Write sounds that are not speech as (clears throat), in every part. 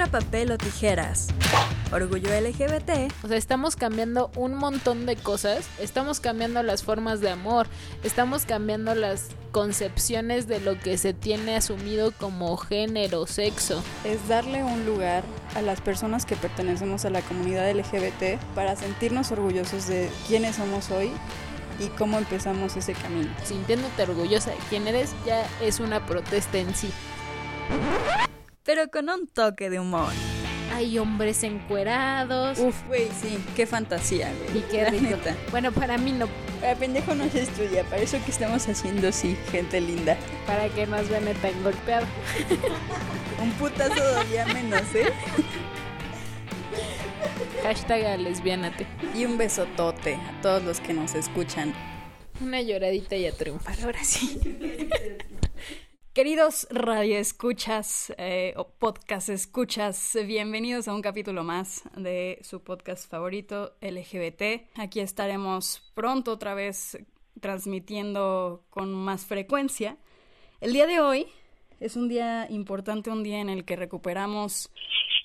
piedra, papel o tijeras. Orgullo LGBT. O sea, estamos cambiando un montón de cosas. Estamos cambiando las formas de amor. Estamos cambiando las concepciones de lo que se tiene asumido como género, sexo. Es darle un lugar a las personas que pertenecemos a la comunidad LGBT para sentirnos orgullosos de quiénes somos hoy y cómo empezamos ese camino. Sintiéndote orgullosa de quién eres ya es una protesta en sí. Pero con un toque de humor. Hay hombres encuerados. Uf, güey, sí, qué fantasía, güey. Y qué La rico. neta. Bueno, para mí no, Para pendejo no se estudia, para eso que estamos haciendo, sí, gente linda. para que nos vean tan golpeado. (laughs) Un putazo todavía menos, ¿eh? (laughs) Hashtag lesbianate. Y un besotote a todos los que nos escuchan. Una lloradita y a triunfar, ahora sí. (laughs) Queridos radioescuchas eh, o podcast escuchas, bienvenidos a un capítulo más de su podcast favorito LGBT. Aquí estaremos pronto otra vez transmitiendo con más frecuencia. El día de hoy es un día importante, un día en el que recuperamos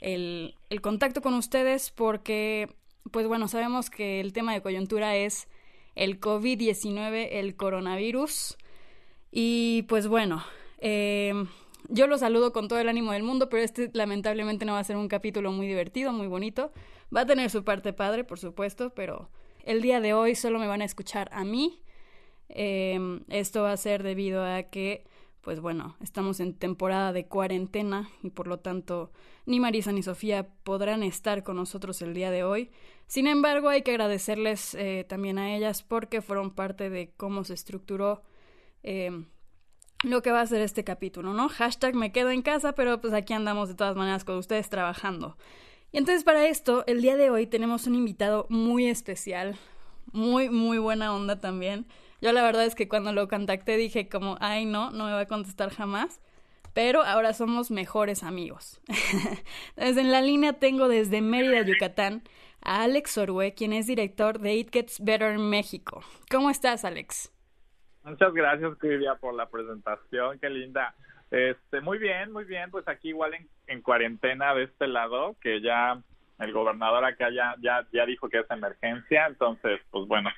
el, el contacto con ustedes porque, pues bueno, sabemos que el tema de coyuntura es el COVID-19, el coronavirus. Y pues bueno, eh, yo los saludo con todo el ánimo del mundo, pero este lamentablemente no va a ser un capítulo muy divertido, muy bonito. Va a tener su parte padre, por supuesto, pero el día de hoy solo me van a escuchar a mí. Eh, esto va a ser debido a que, pues bueno, estamos en temporada de cuarentena y por lo tanto ni Marisa ni Sofía podrán estar con nosotros el día de hoy. Sin embargo, hay que agradecerles eh, también a ellas porque fueron parte de cómo se estructuró eh, lo que va a ser este capítulo, ¿no? Hashtag me quedo en casa, pero pues aquí andamos de todas maneras con ustedes trabajando. Y entonces para esto, el día de hoy tenemos un invitado muy especial, muy, muy buena onda también. Yo la verdad es que cuando lo contacté dije como, ay no, no me va a contestar jamás. Pero ahora somos mejores amigos. (laughs) Entonces en la línea tengo desde Mérida, Yucatán, a Alex Orue, quien es director de It Gets Better México. ¿Cómo estás, Alex? Muchas gracias, Clivia, por la presentación. Qué linda. Este, muy bien, muy bien. Pues aquí igual en, en cuarentena de este lado, que ya el gobernador acá ya, ya, ya dijo que es emergencia. Entonces, pues bueno,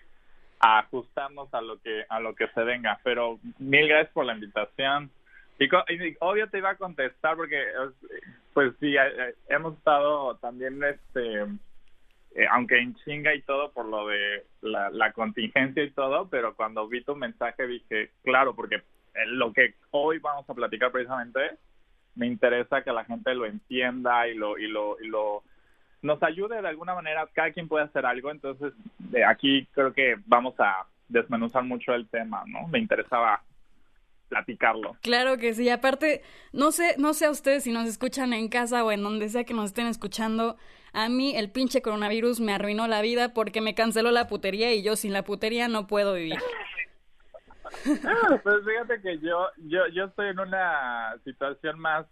a ajustarnos a lo que a lo que se venga. Pero mil gracias por la invitación. Y, y obvio te iba a contestar porque, eh, pues sí, eh, eh, hemos estado también, este, eh, aunque en chinga y todo por lo de la, la contingencia y todo, pero cuando vi tu mensaje dije, claro, porque eh, lo que hoy vamos a platicar precisamente me interesa que la gente lo entienda y lo y lo y lo nos ayude de alguna manera, cada quien puede hacer algo, entonces de aquí creo que vamos a desmenuzar mucho el tema, ¿no? Me interesaba platicarlo. Claro que sí. Aparte, no sé, no sé a ustedes si nos escuchan en casa o en donde sea que nos estén escuchando. A mí el pinche coronavirus me arruinó la vida porque me canceló la putería y yo sin la putería no puedo vivir. (laughs) Pues fíjate que yo, yo, yo estoy en una situación más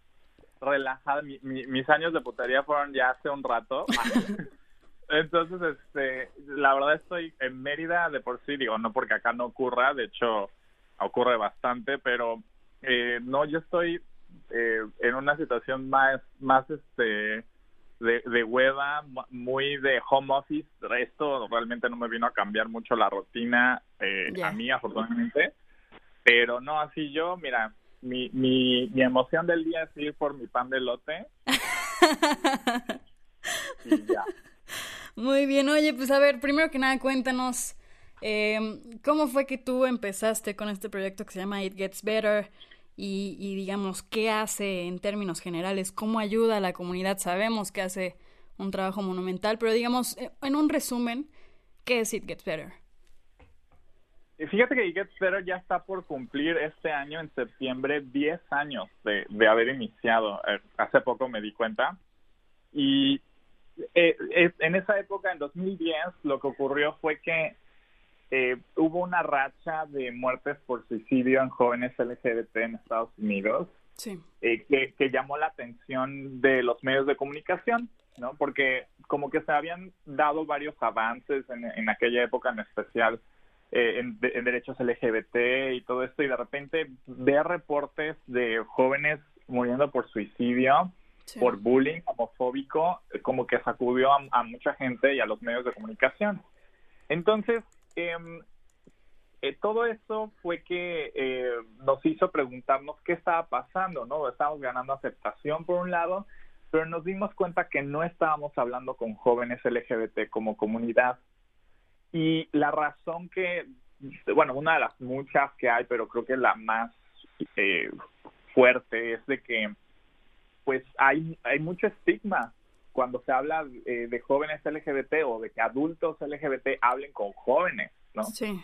relajada. Mi- mi- mis años de putería fueron ya hace un rato. (laughs) Entonces, este, la verdad estoy en Mérida de por sí, digo, no porque acá no ocurra, de hecho ocurre bastante, pero eh, no, yo estoy eh, en una situación más, más, este, de, de hueva, mu- muy de home office. Esto realmente no me vino a cambiar mucho la rutina eh, a mí, afortunadamente. Pero no, así yo, mira, mi, mi, mi emoción del día es ir por mi pan de lote (laughs) y ya. Muy bien, oye, pues a ver, primero que nada, cuéntanos eh, cómo fue que tú empezaste con este proyecto que se llama It Gets Better y, digamos, qué hace en términos generales, cómo ayuda a la comunidad. Sabemos que hace un trabajo monumental, pero digamos, eh, en un resumen, ¿qué es It Gets Better? Fíjate que Get Better ya está por cumplir este año, en septiembre, 10 años de, de haber iniciado. Eh, hace poco me di cuenta. Y eh, es- en esa época, en 2010, lo que ocurrió fue que eh, hubo una racha de muertes por suicidio en jóvenes LGBT en Estados Unidos Sí. eh, que, que llamó la atención de los medios de comunicación, ¿no? Porque como que se habían dado varios avances en, en aquella época en especial eh, en, de- en derechos LGBT y todo esto, y de repente ver reportes de jóvenes muriendo por suicidio por bullying homofóbico, como que sacudió a, mucha gente y a los medios de comunicación. Entonces, eh, todo eso fue que eh, nos hizo preguntarnos qué estaba pasando, ¿no? Estábamos ganando aceptación por un lado, pero nos dimos cuenta que no estábamos hablando con jóvenes LGBT como comunidad. Y la razón que, bueno, una de las muchas que hay, pero creo que la más eh, fuerte es de que, pues, hay, hay mucho estigma cuando se habla eh, de jóvenes LGBT o de que adultos LGBT hablen con jóvenes, ¿no? Sí.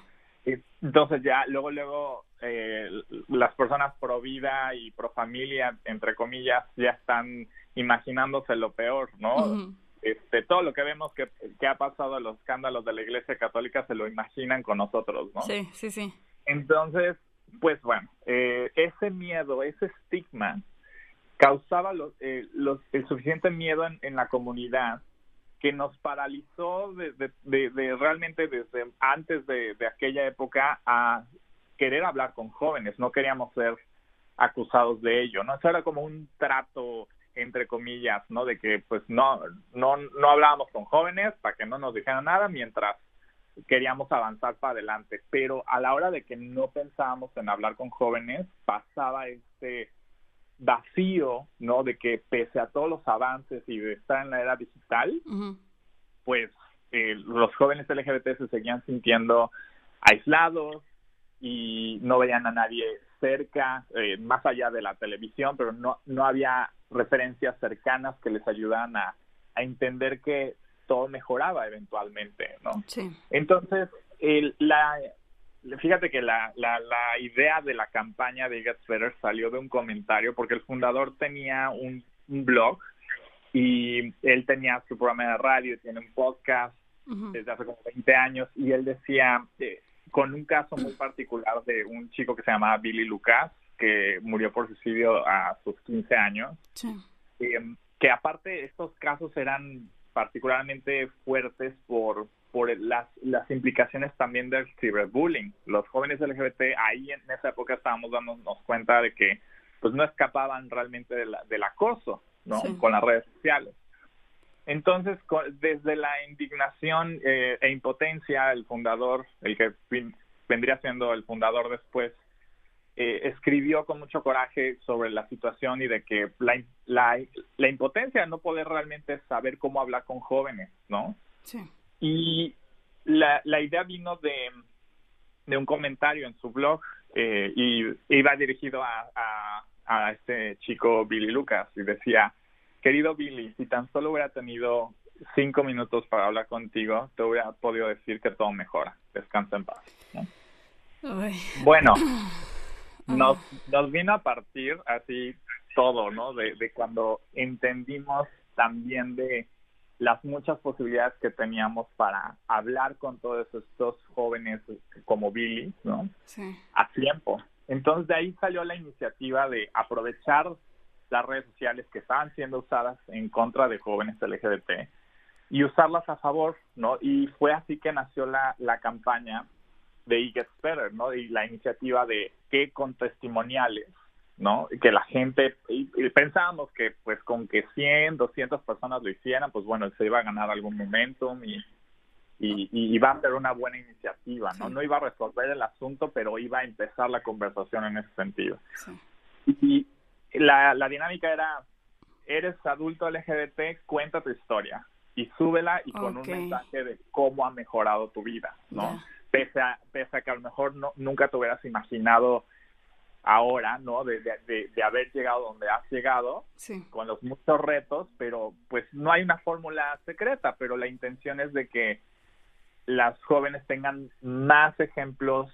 Entonces ya luego, luego eh, las personas pro vida y pro familia, entre comillas, ya están imaginándose lo peor, ¿no? Este, todo lo que vemos que, que ha pasado, los escándalos de la Iglesia Católica, se lo imaginan con nosotros, ¿no? Sí, sí, sí. Entonces, pues bueno, eh, ese miedo, ese estigma, causaba los, eh, los, el suficiente miedo en, la comunidad que nos paralizó de, de, realmente desde antes de, aquella época a querer hablar con jóvenes, no queríamos ser acusados de ello, ¿no? Eso era como un trato entre comillas, ¿no? De que pues no no no hablábamos con jóvenes para que no nos dijeran nada mientras queríamos avanzar para adelante, pero a la hora de que no pensábamos en hablar con jóvenes, pasaba este vacío, ¿no? De que pese a todos los avances y de estar en la era digital, pues eh, los jóvenes LGBT se seguían sintiendo aislados y no veían a nadie cerca, eh, más allá de la televisión, pero no, no había referencias cercanas que les ayudaran a, a entender que todo mejoraba eventualmente, ¿no? Sí. Entonces, el, la, fíjate que la, la, la, idea de la campaña de Get Better salió de un comentario porque el fundador tenía un, blog y él tenía su programa de radio, tiene un podcast desde hace como 20 años y él decía, eh, con un caso muy particular de un chico que se llamaba Billy Lucas, que murió por suicidio a sus 15 años, eh, que aparte estos casos eran particularmente fuertes por por las, las implicaciones también del ciberbullying. Los jóvenes LGBT ahí en esa época estábamos dándonos cuenta de que pues no escapaban realmente del acoso, ¿no? Con las redes sociales. Entonces, desde la indignación eh, e impotencia, el fundador, el que vendría siendo el fundador después, eh, escribió con mucho coraje sobre la situación y de que la, la, la impotencia de no poder realmente saber cómo hablar con jóvenes, ¿no? Sí. Y la, la idea vino de, de un comentario en su blog eh, y iba dirigido a, a, a este chico Billy Lucas y decía, querido Billy, si tan solo hubiera tenido cinco minutos para hablar contigo, te hubiera podido decir que todo mejora. Descansa en paz. Bueno, (clears throat) nos, nos vino a partir así todo, ¿no? De, de cuando entendimos también de las muchas posibilidades que teníamos para hablar con todos estos jóvenes como Billy, ¿no? Sí. A tiempo. Entonces de ahí salió la iniciativa de aprovechar las redes sociales que estaban siendo usadas en contra de jóvenes LGBT y usarlas a favor, ¿no? Y fue así que nació la, la campaña de It Gets Better, ¿no? Y la iniciativa de que con testimoniales ¿no? Que la gente, y, pensábamos que pues con que 100, 200 personas lo hicieran, pues bueno, se iba a ganar algún momentum y, y, iba a ser una buena iniciativa, ¿no? No iba a resolver el asunto, pero iba a empezar la conversación en ese sentido. Y, la, la dinámica era, eres adulto LGBT, cuenta tu historia y súbela y con un mensaje de cómo ha mejorado tu vida, ¿no? Pese, a, pese a que a lo mejor no, nunca te hubieras imaginado ahora, ¿no? De, de, de, haber llegado donde has llegado, con los muchos retos, pero pues no hay una fórmula secreta, pero la intención es de que las jóvenes tengan más ejemplos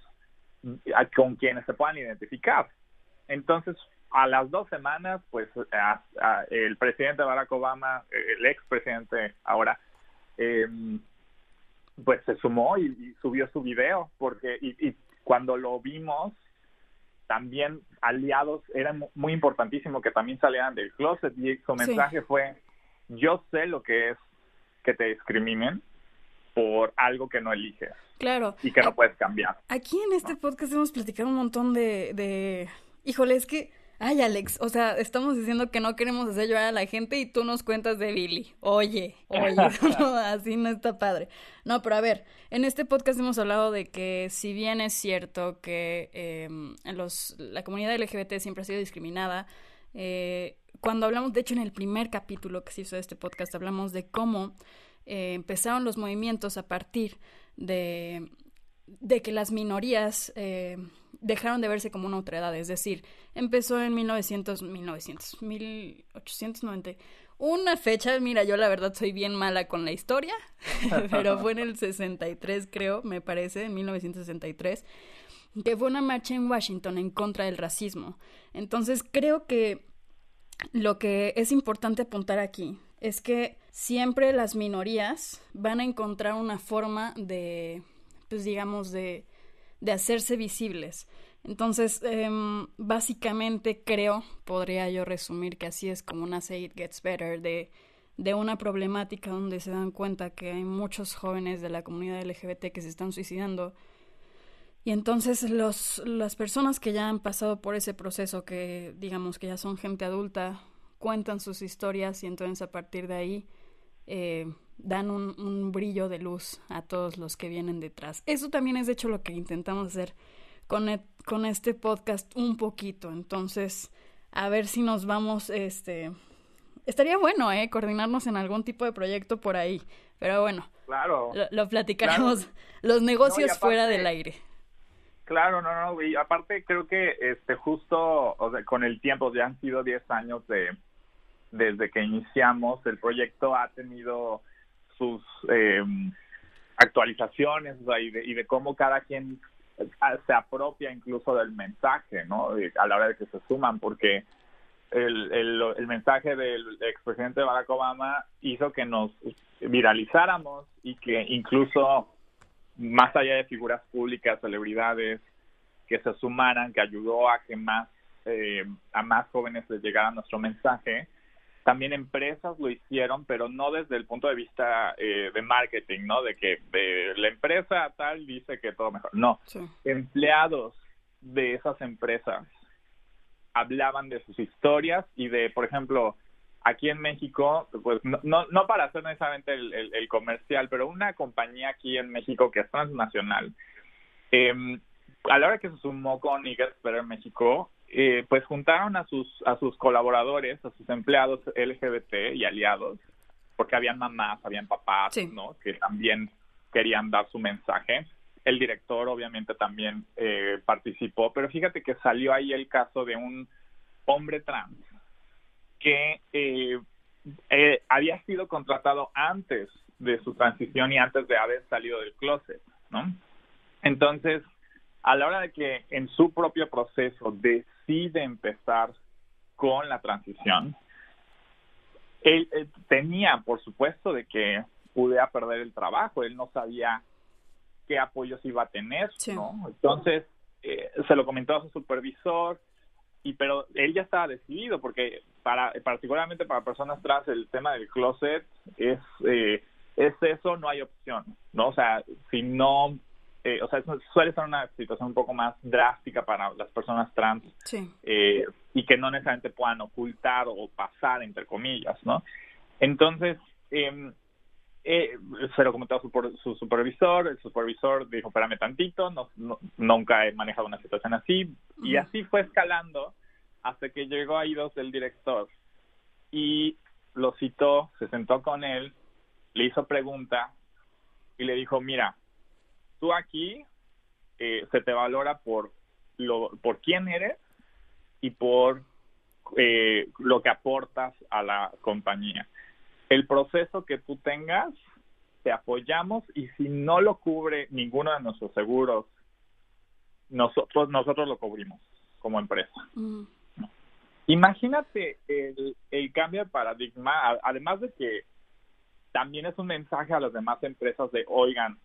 con quienes se puedan identificar. Entonces, a las dos semanas, pues el presidente Barack Obama, el ex presidente ahora, em, pues se sumó y, subió su video, porque y, y cuando lo vimos, también aliados, era muy importantísimo que también salieran del closet y su mensaje fue, yo sé lo que es que te discriminen por algo que no eliges. Claro. Y que no puedes cambiar. Aquí en este podcast hemos platicado un montón de, de... Híjole, es que ay Alex, o sea, estamos diciendo que no queremos hacer llorar a la gente y tú nos cuentas de Billy. Oye, oye, (laughs) así no está padre. No, pero a ver, en este podcast hemos hablado de que si bien es cierto que em, los, la comunidad LGBT siempre ha sido discriminada, eh, cuando hablamos, de hecho en el primer capítulo que se hizo de este podcast, hablamos de cómo eh, empezaron los movimientos a partir de, de que las minorías eh, dejaron de verse como una autoridad, es decir, empezó en 1900, 1900, 1890. Una fecha, mira, yo la verdad soy bien mala con la historia, (laughs) pero fue en el 63, creo, me parece, en 1963, que fue una marcha en Washington en contra del racismo. Entonces, creo que lo que es importante apuntar aquí es que siempre las minorías van a encontrar una forma de, pues digamos, de, de hacerse visibles. Entonces, em, básicamente creo, podría yo resumir que así es como Say It Gets Better, de, de una problemática donde se dan cuenta que hay muchos jóvenes de la comunidad LGBT que se están suicidando. Y entonces los, las personas que ya han pasado por ese proceso, que digamos que ya son gente adulta, cuentan sus historias y entonces a partir de ahí eh, dan un, un, brillo de luz a todos los que vienen detrás. Eso también es de hecho lo que intentamos hacer con, con este podcast un poquito. Entonces, a ver si nos vamos, este... Estaría bueno, ¿eh? Coordinarnos en algún tipo de proyecto por ahí. Pero bueno, claro, lo, lo platicaremos. Los negocios no, aparte, fuera del aire. Claro, no, no, y aparte creo que este justo, o sea, con el tiempo, ya han sido 10 años de, desde que iniciamos, el proyecto ha tenido sus eh, actualizaciones y, de, cómo cada quien se apropia incluso del mensaje, ¿no? A la hora de que se suman, porque el, el, el mensaje del expresidente Barack Obama hizo que nos viralizáramos y que incluso más allá de figuras públicas, celebridades, que se sumaran, que ayudó a que más eh, a más jóvenes les llegara nuestro mensaje, también empresas lo hicieron, pero no desde el punto de vista eh, de marketing, ¿no? De que de la empresa tal dice que todo mejor. No, Sí. empleados de esas empresas hablaban de sus historias y de, por ejemplo, aquí en México, pues no, no, no para hacer necesariamente el, el, el, comercial, pero una compañía aquí en México que es transnacional, eh, a la hora que se sumó con Eagles Better México, eh, pues juntaron a sus a sus colaboradores, a sus empleados LGBT y aliados, porque habían mamás, habían papás, Sí. ¿no? Que también querían dar su mensaje. El director obviamente también eh, participó, pero fíjate que salió ahí el caso de un hombre trans que eh, eh, había sido contratado antes de su transición y antes de haber salido del closet, ¿no? Entonces, a la hora de que en su propio proceso decide empezar con la transición, él, él tenía, por supuesto, de que pudiera perder el trabajo, él no sabía qué apoyos iba a tener, Sí. ¿no? Entonces, eh, se lo comentó a su supervisor, y pero él ya estaba decidido, porque para particularmente para personas trans el tema del closet es, eh, es eso, no hay opción, ¿no? O sea, si no eh, o sea, suele ser una situación un poco más drástica para las personas trans Sí. eh, y que no necesariamente puedan ocultar o pasar, entre comillas, ¿no? Entonces, eh, eh, se lo comentó su, su supervisor, el supervisor dijo, espérame tantito, no, no- nunca he manejado una situación así, y Ujú. así fue escalando hasta que llegó a oídos del director y lo citó, se sentó con él, le hizo pregunta y le dijo, mira, tú aquí eh, se te valora por lo por quién eres y por eh, lo que aportas a la compañía. El proceso que tú tengas, te apoyamos y si no lo cubre ninguno de nuestros seguros, nosotros nosotros lo cubrimos como empresa. Mm. Imagínate el, el cambio de paradigma, además de que también es un mensaje a las demás empresas de, oigan,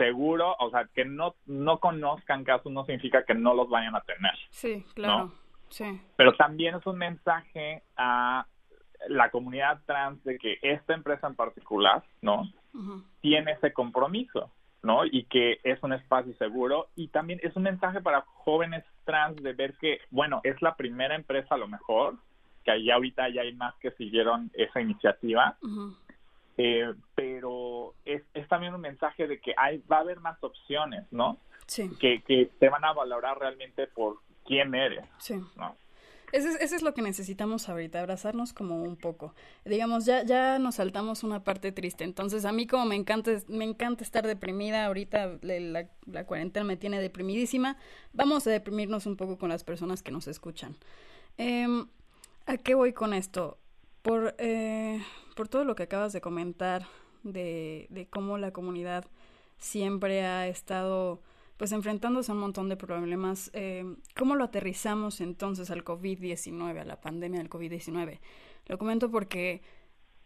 seguro, o sea, que no, no conozcan casos no significa que no los vayan a tener, Sí, claro. No. Sí. pero también es un mensaje a la comunidad trans de que esta empresa en particular, ¿no? Tiene ese compromiso ¿no? Y que es un espacio seguro y también es un mensaje para jóvenes trans de ver que, bueno, es la primera empresa a lo mejor, que ahí ahorita ya hay más que siguieron esa iniciativa, eh, pero es, es también un mensaje de que hay, va a haber más opciones, ¿no? Sí. Que, que te van a valorar realmente por quién eres, Sí. ¿no? Eso es, eso es lo que necesitamos ahorita, abrazarnos como un poco. Digamos, ya, ya nos saltamos una parte triste. Entonces, a mí como me encanta, me encanta estar deprimida, ahorita le- la, la cuarentena me tiene deprimidísima, vamos a deprimirnos un poco con las personas que nos escuchan. Em, ¿A qué voy con esto? Por, eh, por todo lo que acabas de comentar de, de cómo la comunidad siempre ha estado pues enfrentándose a un montón de problemas. eh, ¿Cómo lo aterrizamos entonces al COVID-19, a la pandemia del COVID-19? Lo comento porque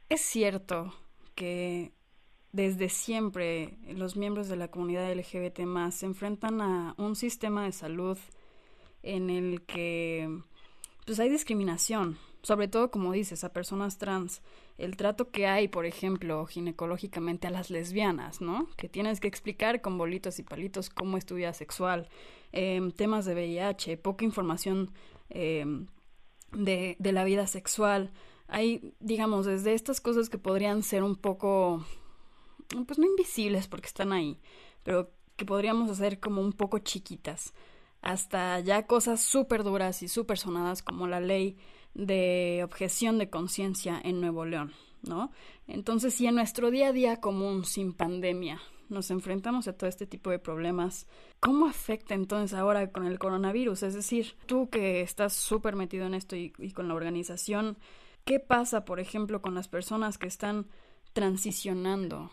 es cierto que desde siempre los miembros de la comunidad LGBT más se enfrentan a un sistema de salud en el que pues hay discriminación, sobre todo como dices, a personas trans. El trato que hay, por ejemplo, ginecológicamente a las lesbianas, ¿no? Que tienes que explicar con bolitos y palitos cómo es tu vida sexual, em, temas de VIH, poca información em, de, de la vida sexual. Hay, digamos, desde estas cosas que podrían ser un poco, pues no invisibles porque están ahí, pero que podríamos hacer como un poco chiquitas, hasta ya cosas súper duras y súper sonadas como la ley de objeción de conciencia en Nuevo León, ¿no? Entonces, si en nuestro día a día común, sin pandemia, nos enfrentamos a todo este tipo de problemas, ¿cómo afecta entonces ahora con el coronavirus? Es decir, tú que estás súper metido en esto y, y con la organización, ¿qué pasa, por ejemplo, con las personas que están transicionando?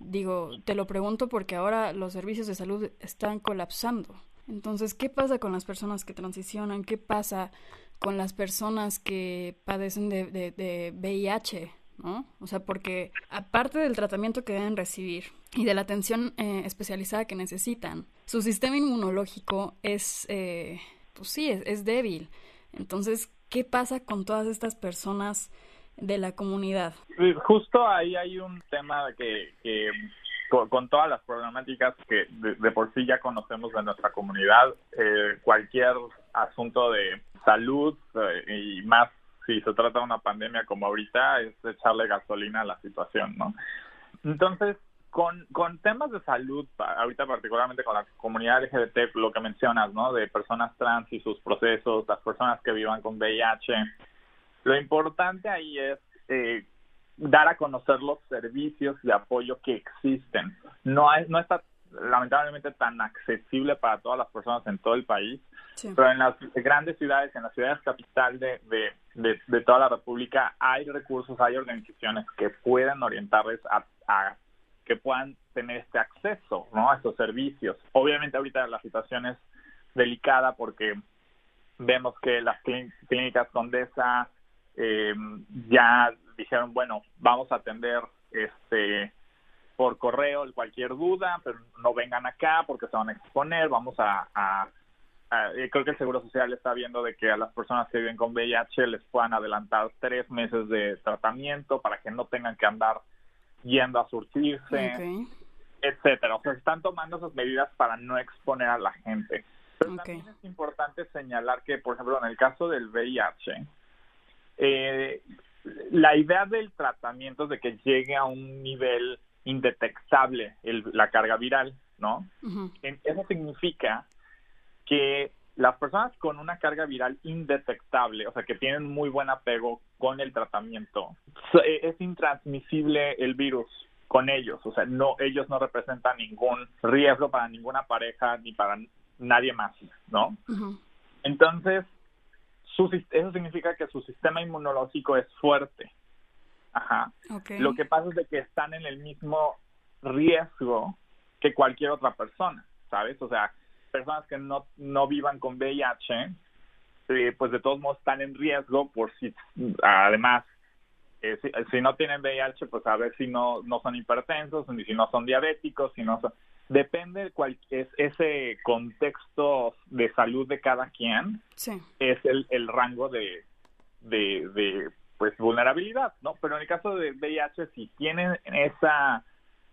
Digo, te lo pregunto porque ahora los servicios de salud están colapsando. Entonces, ¿qué pasa con las personas que transicionan? ¿Qué pasa con las personas que padecen de, VIH? ¿no? O sea, porque aparte del tratamiento que deben recibir y de la atención eh, especializada que necesitan, su sistema inmunológico es, eh, pues sí, es, débil. Entonces, ¿qué pasa con todas estas personas de la comunidad? Sí, Justo ahí hay un tema que, que con, con todas las problemáticas que de, de por sí ya conocemos de nuestra comunidad, eh, cualquier asunto de salud eh, y más si se trata de una pandemia como ahorita es echarle gasolina a la situación, ¿no? Entonces, con, con temas de salud, ahorita particularmente con la comunidad LGBT, lo que mencionas, ¿no? De personas trans y sus procesos, las personas que vivan con VIH, lo importante ahí es eh, dar a conocer los servicios de apoyo que existen. No, hay, no está lamentablemente tan accesible para todas las personas en todo el país, Sí. pero en las grandes ciudades, en las ciudades capital de, de, de, de toda la República, hay recursos, hay organizaciones que pueden orientarles a, a que puedan tener este acceso ¿no? a estos servicios. Obviamente ahorita la situación es delicada porque vemos que las clí- clínicas Condesa eh, ya dijeron, bueno, vamos a atender este por correo cualquier duda, pero no vengan acá porque se van a exponer, vamos a, a- a- eh, creo que el Seguro Social está viendo de que a las personas que viven con VIH les puedan adelantar tres meses de tratamiento para que no tengan que andar yendo a surtirse Ok. etcétera. O sea, se están tomando esas medidas para no exponer a la gente. Pero también es importante señalar que, por ejemplo, en el caso del VIH, eh, la idea del tratamiento es de que llegue a un nivel indetectable el- la carga viral, ¿no? Eso significa que las personas con una carga viral indetectable, o sea, que tienen muy buen apego con el tratamiento, eh, es intransmisible el virus con ellos, o sea, no ellos no representan ningún riesgo para ninguna pareja ni para nadie más, ¿no? Entonces, su, eso significa que su sistema inmunológico es fuerte. Ajá. Lo que pasa es de que están en el mismo riesgo que cualquier otra persona, ¿sabes? O sea, personas que no, no vivan con VIH, eh, pues de todos modos están en riesgo por si, además, eh, si, si no tienen VIH, pues a ver si no, no son hipertensos, ni si no son diabéticos, si no son... Depende de cual, es, ese contexto de salud de cada quien, Sí. es el, el rango de, de, de, pues vulnerabilidad, ¿no? Pero en el caso de VIH, si tienen esa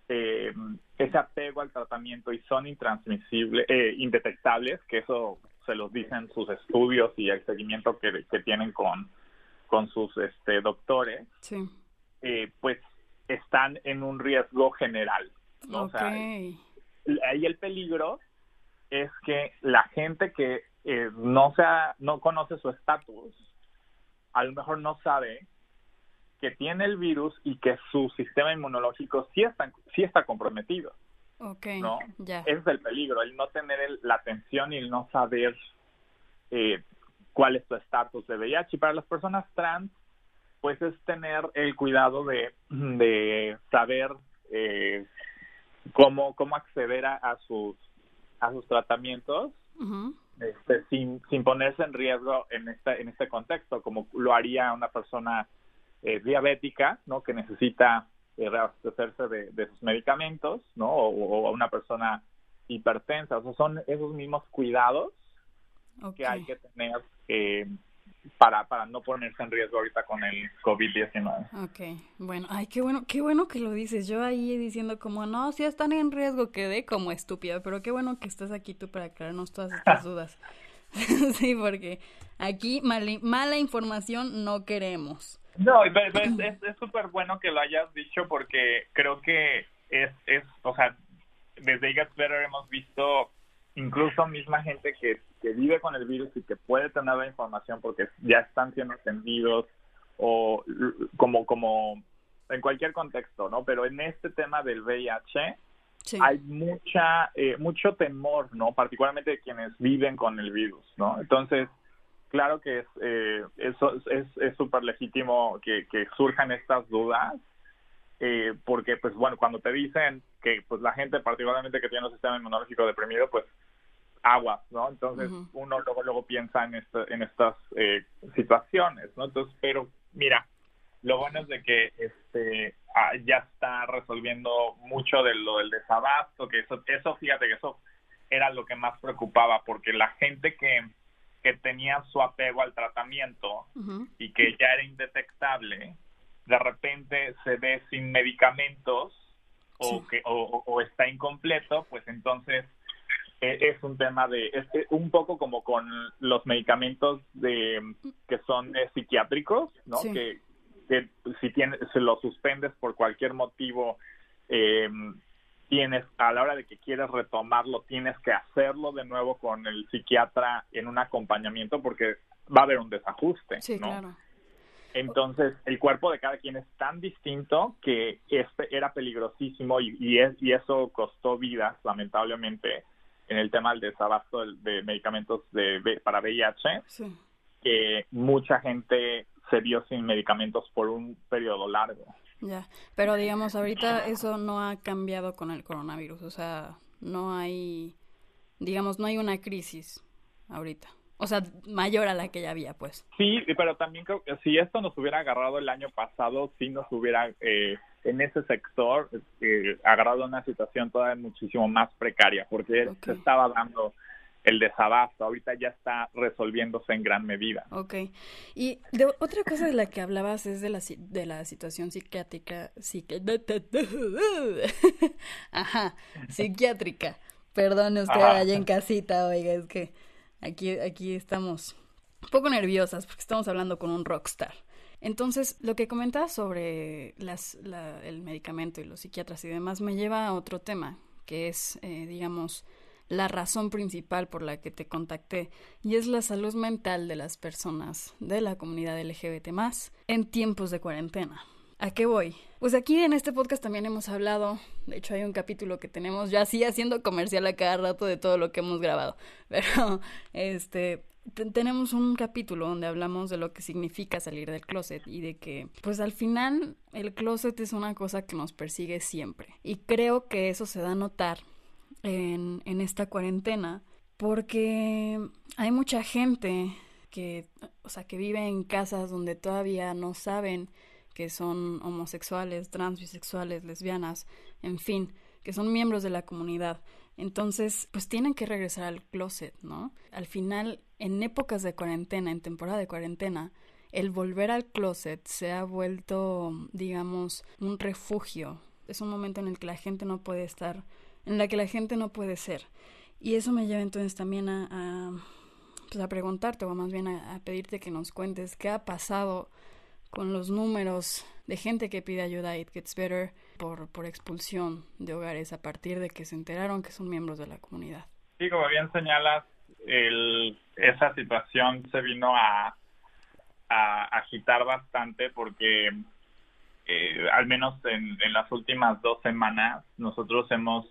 eh, ese apego al tratamiento y son intransmisibles, eh, indetectables, que eso se los dicen sus estudios y el seguimiento que, que tienen con, con sus este, doctores, Sí. eh, pues están en un riesgo general. ¿no? O sea, ahí el peligro es que la gente que eh, no sea, no conoce su estatus, a lo mejor no sabe que tiene el virus y que su sistema inmunológico sí está, sí está comprometido. Ok. No. Ese es el peligro, el no tener el- la atención y el no saber eh, cuál es tu estatus de VIH. Y para las personas trans, pues es tener el cuidado de, de saber eh, cómo, cómo acceder a, a sus a sus tratamientos Ujú. Este, sin, sin ponerse en riesgo en este, en este contexto, como lo haría una persona eh, diabética, ¿no? Que necesita eh, reabastecerse de, de sus medicamentos, ¿no? O, o una persona hipertensa. O sea, son esos mismos cuidados que hay que tener eh, para, para no ponerse en riesgo ahorita con el COVID-19. Ok, bueno, ay, qué bueno, qué bueno que lo dices. Yo ahí diciendo como, no, si están en riesgo, quedé como estúpida, pero qué bueno que estás aquí tú para aclararnos todas estas (laughs) dudas. (laughs) sí, porque aquí mala, mala información no queremos. No, pero- es- súper bueno que lo hayas dicho porque creo que es, es o sea, desde It Gets Better hemos visto incluso misma gente que, que vive con el virus y que puede tener la información porque ya están siendo atendidos o como, como en cualquier contexto, ¿no? Pero en este tema del VIH Sí, hay mucha, eh, mucho temor, ¿no? Particularmente de quienes viven con el virus, ¿no? Entonces, claro que es eh, eso es es súper legítimo que, que surjan estas dudas eh, porque pues bueno cuando te dicen que pues la gente particularmente que tiene un sistema inmunológico deprimido pues aguas no entonces uno luego luego piensa en esta- en estas eh, situaciones no entonces pero mira lo bueno es de que este ah, ya está resolviendo mucho de lo del desabasto que eso eso fíjate que eso era lo que más preocupaba porque la gente que que tenía su apego al tratamiento y que ya era indetectable, de repente se ve sin medicamentos o, Sí. que, o, está incompleto, pues entonces eh, es un tema de, es un poco como con los medicamentos de que son eh, psiquiátricos, ¿no? Sí. Que, que si tienes, se los suspendes por cualquier motivo, eh, tienes, a la hora de que quieres retomarlo, tienes que hacerlo de nuevo con el psiquiatra en un acompañamiento porque va a haber un desajuste, sí, ¿no? claro. Entonces, el cuerpo de cada quien es tan distinto que este era peligrosísimo y, y, es, y eso costó vidas, lamentablemente, en el tema del desabasto de, de medicamentos de, para VIH, Sí. que mucha gente se vio sin medicamentos por un periodo largo. Ya, pero digamos, ahorita eso no ha cambiado con el coronavirus, o sea, no hay, digamos, no hay una crisis ahorita, o sea, mayor a la que ya había, pues. Sí, pero también creo que si esto nos hubiera agarrado el año pasado, sí nos hubiera eh, en ese sector eh, agarrado una situación todavía muchísimo más precaria, porque se estaba dando el desabasto, ahorita ya está resolviéndose en gran medida. Ok. Y de, otra cosa de la que hablabas es de la, de la situación psiquiátrica, psiqui- (laughs) Ajá, psiquiátrica. Perdone usted Ajá. allá en casita, oiga, es que aquí, aquí estamos un poco nerviosas porque estamos hablando con un rockstar. Entonces, lo que comentabas sobre las, la- el medicamento y los psiquiatras y demás me lleva a otro tema, que es, eh, digamos, la razón principal por la que te contacté, y es la salud mental de las personas de la comunidad LGBT en tiempos de cuarentena. ¿A qué voy? Pues aquí en este podcast también hemos hablado, de hecho hay un capítulo que tenemos ya así haciendo comercial a cada rato de todo lo que hemos grabado, (laughs) pero este te- tenemos un capítulo donde hablamos de lo que significa salir del closet y de que pues al final el closet es una cosa que nos persigue siempre y creo que eso se da a notar en, en esta cuarentena porque hay mucha gente que, o sea, que vive en casas donde todavía no saben que son homosexuales, trans, bisexuales, lesbianas, en fin, que son miembros de la comunidad. Entonces, pues tienen que regresar al closet, ¿no? Al final, en épocas de cuarentena, en temporada de cuarentena, el volver al closet se ha vuelto, digamos, un refugio es un momento en el que la gente no puede estar, en la que la gente no puede ser. Y eso me lleva entonces también a, a, pues a preguntarte, o más bien a, a pedirte que nos cuentes qué ha pasado con los números de gente que pide ayuda a It Gets Better por, por expulsión de hogares a partir de que se enteraron que son miembros de la comunidad. Sí, como bien señalas, el, esa situación se vino a, a agitar bastante porque eh, al menos en, en las últimas dos semanas nosotros hemos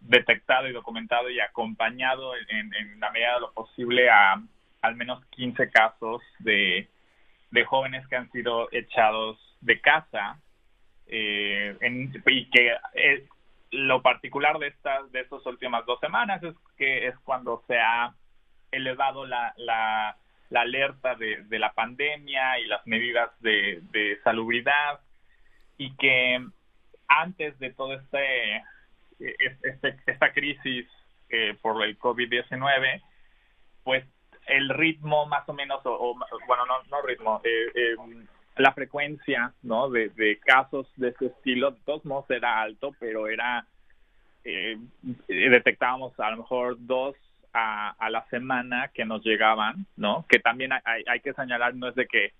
detectado y documentado y acompañado en, la medida de lo posible a al menos 15 casos de, de jóvenes que han sido echados de casa eh, y que eh, lo particular de estas de estas últimas dos semanas es que es cuando se ha elevado la, la, la alerta de, de, la pandemia y las medidas de, de salubridad y que antes de todo este este, esta crisis eh, por el COVID-19, pues el ritmo más o menos, o, o bueno, no, no ritmo, eh, eh, la frecuencia ¿no? De, de, casos de ese estilo, de todos modos era alto, pero era, eh, detectábamos a lo mejor dos a, a, la semana que nos llegaban, ¿no? Que también hay, hay que señalar, no es de que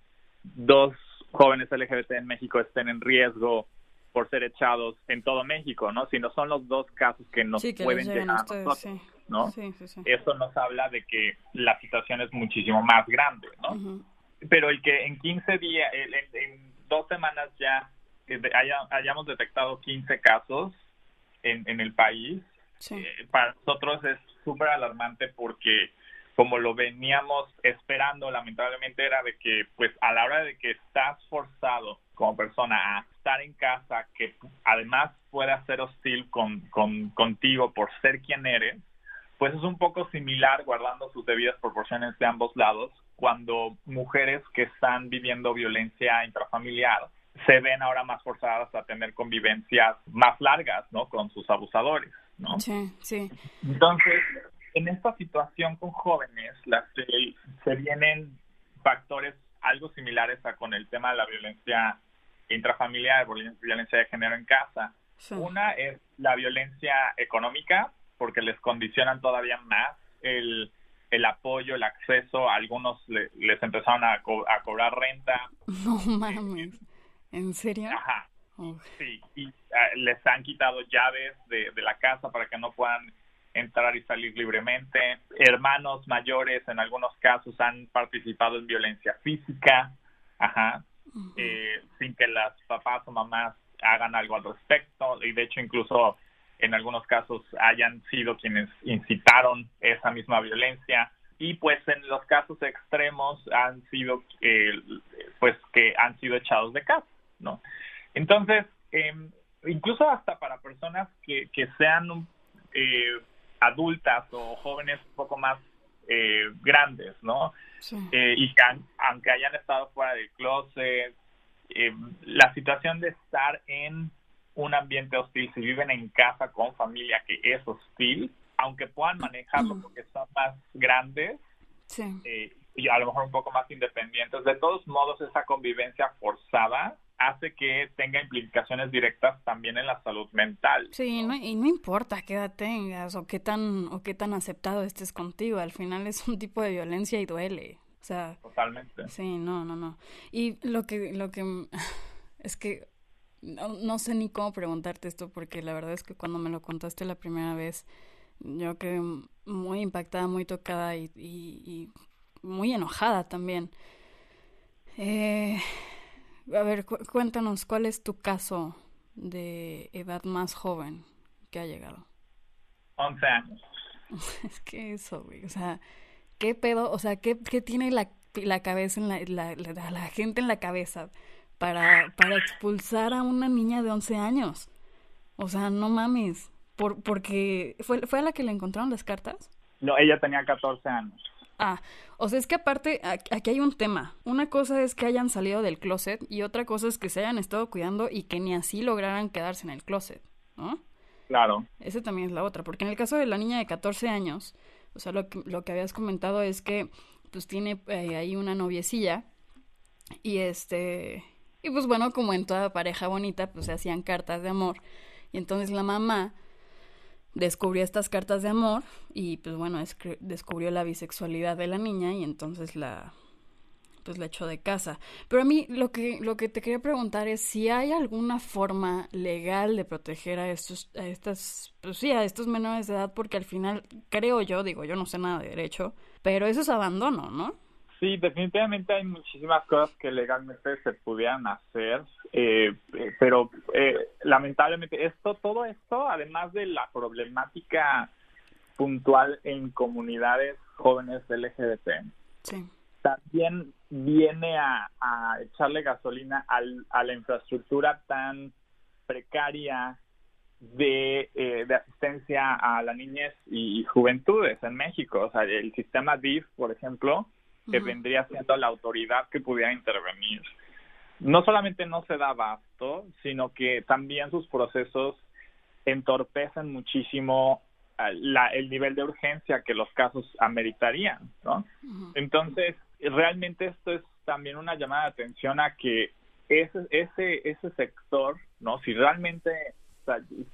dos jóvenes LGBT en México estén en riesgo por ser echados en todo México, ¿no? Sino son los dos casos que nos sí, que pueden llegar a ustedes, nosotros, sí. ¿No? Sí, sí, sí. Eso nos habla de que la situación es muchísimo más grande, ¿no? Uh -huh. Pero el que en 15 días, en, en dos semanas ya haya, hayamos detectado 15 casos en, en el país, eh, para nosotros es súper alarmante porque como lo veníamos esperando, lamentablemente era de que, pues, a la hora de que estás forzado como persona a estar en casa, que además pueda ser hostil con, con, contigo por ser quien eres, pues es un poco similar, guardando sus debidas proporciones de ambos lados, cuando mujeres que están viviendo violencia intrafamiliar se ven ahora más forzadas a tener convivencias más largas, ¿no? Con sus abusadores, ¿no? Sí, sí. Entonces, en esta situación con jóvenes, las, se, se vienen factores algo similares a con el tema de la violencia intrafamiliar, violencia de género en casa. Sí. Una es la violencia económica, porque les condicionan todavía más el, el apoyo, el acceso. Algunos le, les empezaron a, co a, cobrar renta. (laughs) No mames. ¿En serio? Ajá. Sí, y uh, les han quitado llaves de, de la casa para que no puedan entrar y salir libremente. Hermanos mayores en algunos casos han participado en violencia física, ajá, uh -huh. eh, sin que las papás o mamás hagan algo al respecto y de hecho incluso en algunos casos hayan sido quienes incitaron esa misma violencia y pues en los casos extremos han sido eh, pues que han sido echados de casa, ¿no? Entonces, eh, incluso hasta para personas que, que sean eh, adultas o jóvenes un poco más eh, grandes, ¿no? Sí. Eh, y que aunque hayan estado fuera del closet, eh, la situación de estar en un ambiente hostil, si viven en casa con familia que es hostil, aunque puedan manejarlo porque son más grandes sí. Eh, y a lo mejor un poco más independientes, de todos modos esa convivencia forzada hace que tenga implicaciones directas también en la salud mental. Sí, no, y no importa qué edad tengas o qué tan o qué tan aceptado estés contigo, al final es un tipo de violencia y duele. O sea, totalmente. Sí, no, no, no. Y lo que lo que (laughs) es que no, no sé ni cómo preguntarte esto porque la verdad es que cuando me lo contaste la primera vez yo quedé muy impactada, muy tocada y, y, y muy enojada también. Eh, a ver, cu cuéntanos, ¿cuál es tu caso de edad más joven que ha llegado? 11 años. (laughs) es que eso, güey, o sea, ¿qué pedo? O sea, ¿qué, qué tiene la, la cabeza, en la, la, la, la, gente en la cabeza para, para expulsar a una niña de 11 años? O sea, no mames, por, porque ¿fue, ¿fue a la que le encontraron las cartas? No, ella tenía 14 años. Ah, o sea, es que aparte, aquí hay un tema. Una cosa es que hayan salido del closet y otra cosa es que se hayan estado cuidando y que ni así lograran quedarse en el closet, ¿no? Claro. Esa también es la otra, porque en el caso de la niña de 14 años, o sea, lo que, lo que habías comentado es que pues tiene eh, ahí una noviecilla y este Y pues bueno, como en toda pareja bonita, pues se hacían cartas de amor. Y entonces la mamá descubrió estas cartas de amor y pues bueno, descubrió la bisexualidad de la niña y entonces la pues la echó de casa. Pero a mí lo que lo que te quería preguntar es si hay alguna forma legal de proteger a estos a estas pues sí, a estos menores de edad porque al final creo yo, digo, yo no sé nada de derecho, pero eso es abandono, ¿no? Sí, definitivamente hay muchísimas cosas que legalmente se pudieran hacer, eh, eh, pero eh, lamentablemente esto, todo esto, además de la problemática puntual en comunidades jóvenes LGBT, también viene a, echarle gasolina al, a la infraestructura tan precaria de, de asistencia a la niñez y, y, juventudes en México. O sea, el sistema DIF, por ejemplo, que vendría siendo la autoridad que pudiera intervenir. No solamente no se da abasto, sino que también sus procesos entorpecen muchísimo eh, la, el nivel de urgencia que los casos ameritarían, ¿no? Entonces, realmente esto es también una llamada de atención a que ese, ese, ese sector, ¿no? Si realmente,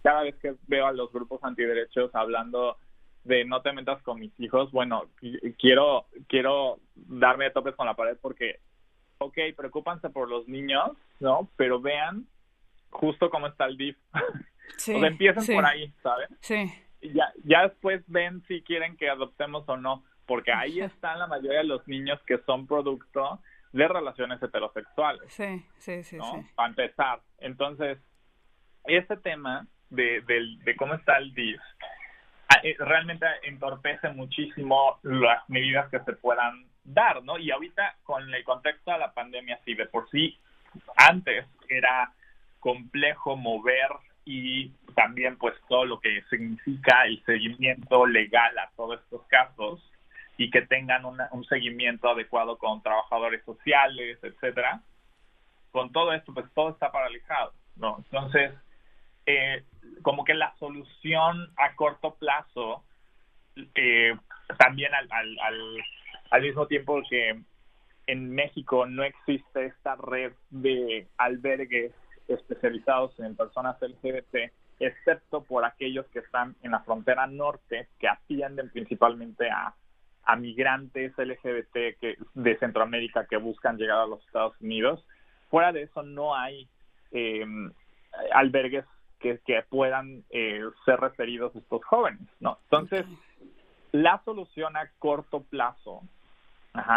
cada vez que veo a los grupos antiderechos hablando de no te metas con mis hijos, bueno, quiero, quiero darme de topes con la pared porque, ok, preocúpanse por los niños, ¿no? Pero vean justo cómo está el DIF. (laughs) Sí, o sea, empiecen por ahí, ¿sabes? Sí. Ya, ya después ven si quieren que adoptemos o no, porque ahí están la mayoría de los niños que son producto de relaciones heterosexuales. Sí, sí, sí. ¿no? Para empezar. Entonces, este tema de, de, de cómo está el DIF realmente entorpece muchísimo las medidas que se puedan dar, ¿no? Y ahorita con el contexto de la pandemia, sí, de por sí, antes era complejo mover y también pues todo lo que significa el seguimiento legal a todos estos casos y que tengan un seguimiento adecuado con trabajadores sociales, etcétera. Con todo esto, pues todo está paralizado, ¿no? Entonces, eh, como que la solución a corto plazo, eh, también al, al, al, mismo tiempo que en México no existe esta red de albergues especializados en personas LGBT, excepto por aquellos que están en la frontera norte, que atienden principalmente a, a migrantes LGBT que, de Centroamérica que buscan llegar a los Estados Unidos. Fuera de eso no hay eh, albergues que, puedan eh, ser referidos estos jóvenes, ¿no? Entonces, la solución a corto plazo,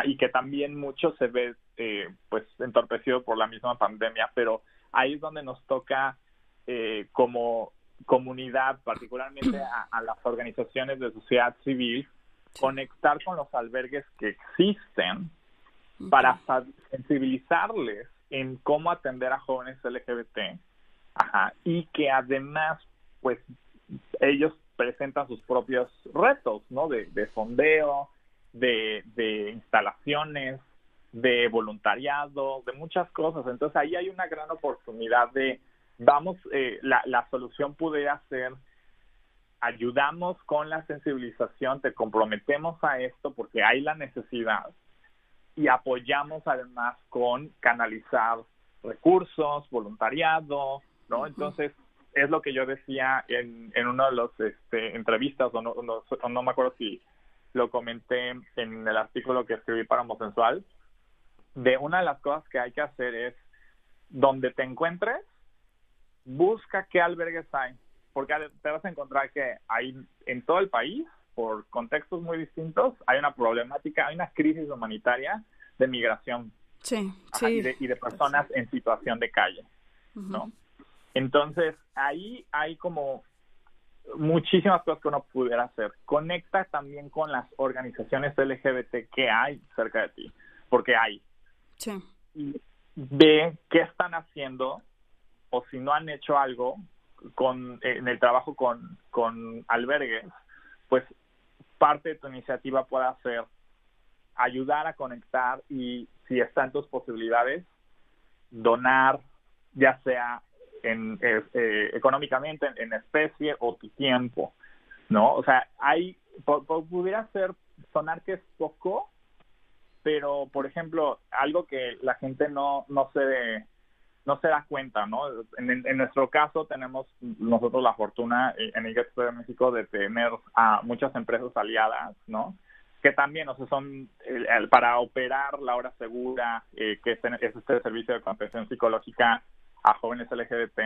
y que también mucho se ve, eh, pues, entorpecido por la misma pandemia, pero ahí es donde nos toca eh, como comunidad, particularmente a, las organizaciones de sociedad civil, conectar con los albergues que existen para sensibilizarles en cómo atender a jóvenes LGBT Ajá, y que además, pues, ellos presentan sus propios retos, ¿no? De, de sondeo, de, de instalaciones, de voluntariado, de muchas cosas. Entonces ahí hay una gran oportunidad de, vamos, eh, la, la solución pudiera ser, ayudamos con la sensibilización, te comprometemos a esto porque hay la necesidad y apoyamos además con canalizar recursos, voluntariado, ¿no? Entonces, es lo que yo decía en, en una de las este, entrevistas, o no, no, me acuerdo si lo comenté en el artículo que escribí para Homosensual, de una de las cosas que hay que hacer es, donde te encuentres, busca qué albergues hay, porque te vas a encontrar que hay en todo el país, por contextos muy distintos, hay una problemática, hay una crisis humanitaria de migración sí, Y, de, personas en situación de calle, ¿no? Entonces, ahí hay como muchísimas cosas que uno pudiera hacer. Conecta también con las organizaciones LGBT que hay cerca de ti, porque hay. Sí. Y ve qué están haciendo o si no han hecho algo con en el trabajo con, con albergues, pues parte de tu iniciativa puede ser ayudar a conectar y si está en tus posibilidades, donar, ya sea en, eh, eh, económicamente en, especie o tu tiempo, ¿no? O sea, hay, pudiera ser, sonar que es poco, pero por ejemplo, algo que la gente no, no se no se da cuenta, ¿no? En, nuestro caso tenemos nosotros la fortuna en el de México de tener a muchas empresas aliadas, ¿no? Que también, o sea, son para operar la hora segura, eh, que es, es, este servicio de contención psicológica a jóvenes LGBT,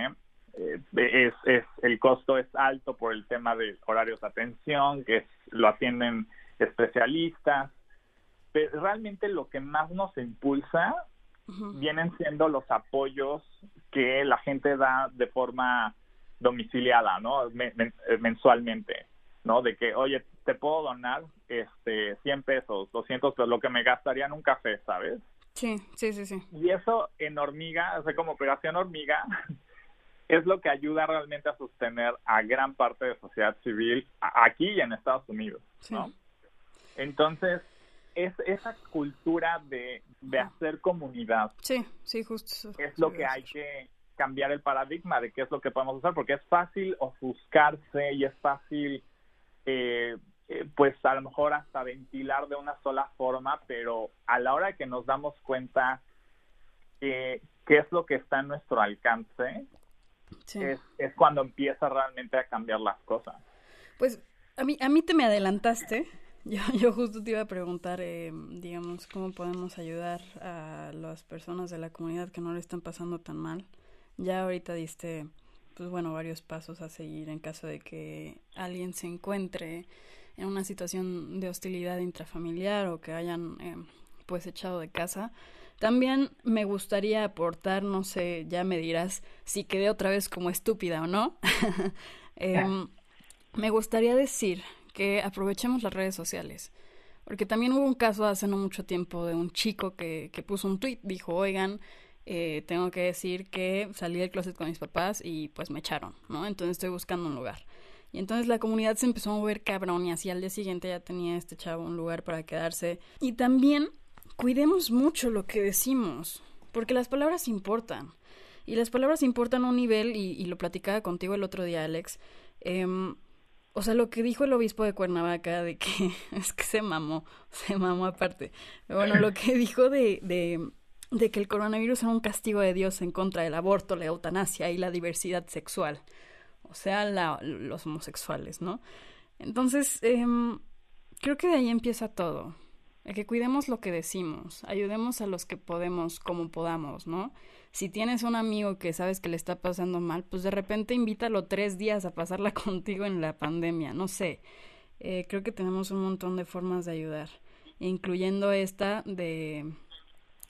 eh, es, es, el costo es alto por el tema de horarios de atención, que lo atienden especialistas, pero realmente lo que más nos impulsa vienen siendo los apoyos que la gente da de forma domiciliada, ¿no? mensualmente, ¿no? De que, oye, te puedo donar este 100 pesos, 200 pesos, lo que me gastaría en un café, ¿sabes? Sí, sí, sí, sí. Y eso en hormiga, o sea, como operación hormiga, (laughs) es lo que ayuda realmente a sostener a gran parte de sociedad civil aquí y en Estados Unidos, ¿no? Entonces, es esa cultura de, de hacer comunidad. Sí, sí, justo. Es lo que hay que cambiar el paradigma de qué es lo que podemos hacer, porque es fácil ofuscarse y es fácil, eh, eh, pues a lo mejor hasta ventilar de una sola forma, pero a la hora que nos damos cuenta que qué es lo que está en nuestro alcance, es, es cuando empieza realmente a cambiar las cosas. Pues a mí, a mí te me adelantaste (laughs) yo, yo justo te iba a preguntar, eh, digamos, cómo podemos ayudar a las personas de la comunidad que no le están pasando tan mal. Ya ahorita diste, pues bueno, varios pasos a seguir en caso de que alguien se encuentre en una situación de hostilidad intrafamiliar o que hayan, eh, pues, echado de casa. También me gustaría aportar, no sé, ya me dirás si quedé otra vez como estúpida o no. (laughs) Em, me gustaría decir que aprovechemos las redes sociales. Porque también hubo un caso hace no mucho tiempo de un chico que, que puso un tweet, dijo, oigan, eh, tengo que decir que salí del closet con mis papás y pues me echaron, ¿no? Entonces estoy buscando un lugar. Y entonces la comunidad se empezó a mover cabrón y así al día siguiente ya tenía este chavo un lugar para quedarse. Y también cuidemos mucho lo que decimos, porque las palabras importan. Y las palabras importan a un nivel, y, y lo platicaba contigo el otro día, Alex. Eh, o sea, lo que dijo el obispo de Cuernavaca de que (laughs) es que se mamó, se mamó aparte. bueno, lo que (laughs) dijo de, de, de, que el coronavirus era un castigo de Dios en contra del aborto, la eutanasia y la diversidad sexual. O sea, los homosexuales, ¿no? Entonces, em, creo que de ahí empieza todo. El que cuidemos lo que decimos, ayudemos a los que podemos como podamos, ¿no? si tienes un amigo que sabes que le está pasando mal, pues de repente invítalo tres días a pasarla (laughs) contigo en la pandemia, no sé. Eh, creo que tenemos un montón de formas de ayudar, incluyendo esta de,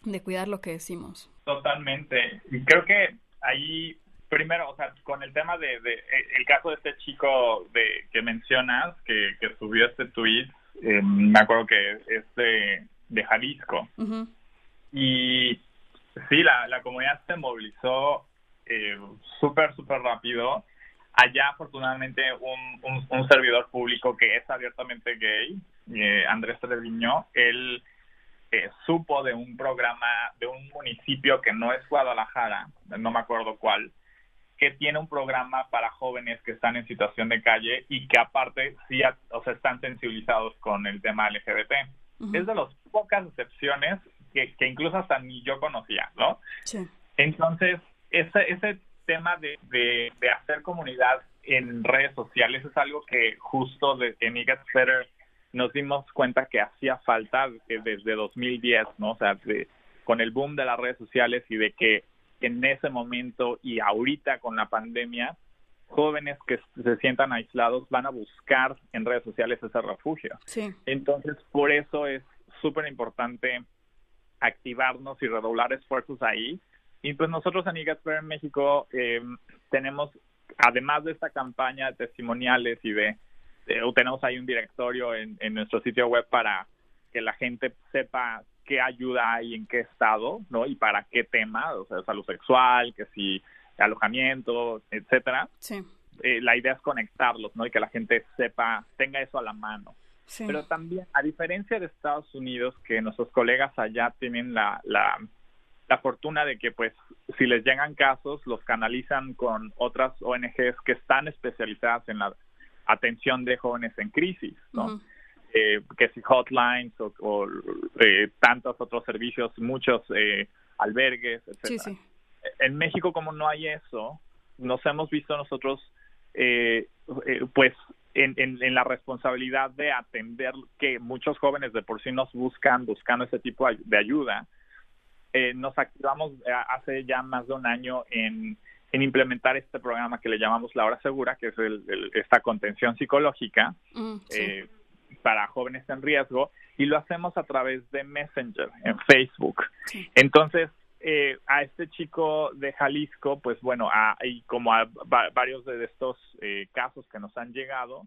de cuidar lo que decimos. Totalmente. Y creo que ahí, primero, o sea, con el tema de, de el caso de este chico de que mencionas, que, que subió este tweet, eh, me acuerdo que es de, de Jalisco. Y Sí, la, la comunidad se movilizó eh, súper, súper rápido. Allá, afortunadamente, un, un, servidor público que es abiertamente gay, eh, Andrés Treviño, él eh, supo de un programa de un municipio que no es Guadalajara, no me acuerdo cuál, que tiene un programa para jóvenes que están en situación de calle y que aparte sí o sea, están sensibilizados con el tema LGBT. Es de las pocas excepciones que, incluso hasta ni yo conocía, ¿no? Sí. Entonces, ese, ese tema de, de, hacer comunidad en redes sociales es algo que justo de, en It Better nos dimos cuenta que hacía falta desde 2010, ¿no? O sea, con el boom de las redes sociales y de que en ese momento y ahorita con la pandemia, jóvenes que se sientan aislados van a buscar en redes sociales ese refugio. Sí. Entonces, por eso es súper importante activarnos y redoblar esfuerzos ahí. Y pues nosotros en en México eh, tenemos, además de esta campaña de testimoniales y de, tenemos ahí un directorio en, en nuestro sitio web para que la gente sepa qué ayuda hay en qué estado, ¿no? Y para qué tema, o sea, salud sexual, que si alojamiento, etcétera. Sí. Eh, la idea es conectarlos, ¿no? Y que la gente sepa, tenga eso a la mano. Pero también, a diferencia de Estados Unidos, que nuestros colegas allá tienen la, la, la fortuna de que, pues, si les llegan casos, los canalizan con otras ONGs que están especializadas en la atención de jóvenes en crisis, ¿no? Eh, que si hotlines o, eh, tantos otros servicios, muchos eh, albergues, etcétera. en México como no hay eso, nos hemos visto nosotros, eh, eh, pues, en, en, la responsabilidad de atender que muchos jóvenes de por sí nos buscan, buscando ese tipo de ayuda. Eh, nos activamos hace ya más de un año en, en, implementar este programa que le llamamos La Hora Segura, que es esta contención psicológica mm, para jóvenes en riesgo, y lo hacemos a través de Messenger en Facebook. Entonces, eh, a este chico de Jalisco, pues bueno, a, y como a varios de estos eh, casos que nos han llegado,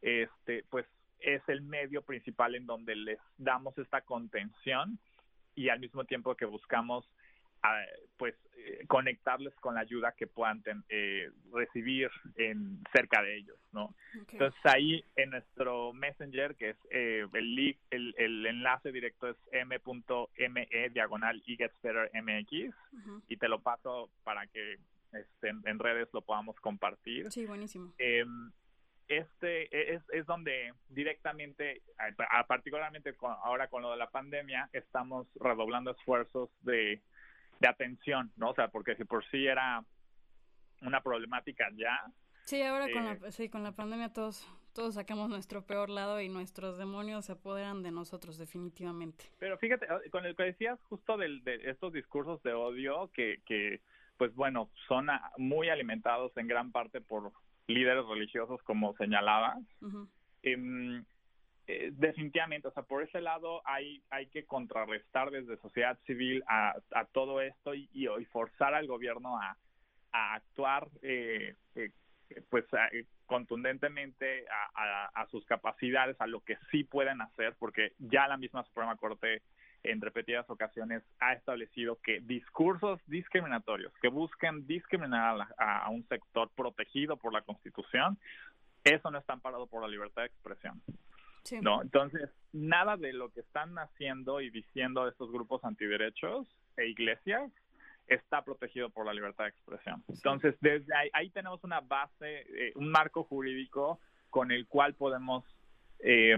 este, pues es el medio principal en donde les damos esta contención y al mismo tiempo que buscamos pues eh, conectarles con la ayuda que puedan eh, recibir en cerca de ellos, ¿no? Entonces ahí en nuestro Messenger, que es eh, el, el, el, enlace directo es m.me diagonal y gets better mx y te lo paso para que este, en, redes lo podamos compartir. Sí, buenísimo. Em, este es, es donde directamente, particularmente ahora con lo de la pandemia, estamos redoblando esfuerzos de de atención, ¿no? O sea, porque si por sí era una problemática ya. Sí, ahora con, la, eh, sí, con la pandemia todos, todos sacamos nuestro peor lado y nuestros demonios se apoderan de nosotros definitivamente. Pero fíjate, eh, con el que decías justo de estos discursos de odio que, que pues bueno, son muy alimentados en gran parte por líderes religiosos como señalabas. Eh, definitivamente, o sea, por ese lado hay, hay que contrarrestar desde sociedad civil a, a todo esto y, y, forzar al gobierno a, a actuar eh, eh pues contundentemente a, a, sus capacidades, a lo que sí pueden hacer, porque ya la misma Suprema Corte en repetidas ocasiones ha establecido que discursos discriminatorios que busquen discriminar a, a un sector protegido por la Constitución, eso no está amparado por la libertad de expresión. ¿No? Entonces, nada de lo que están haciendo y diciendo estos grupos antiderechos e iglesias está protegido por la libertad de expresión. Entonces, desde ahí, tenemos una base, eh, un marco jurídico con el cual podemos eh,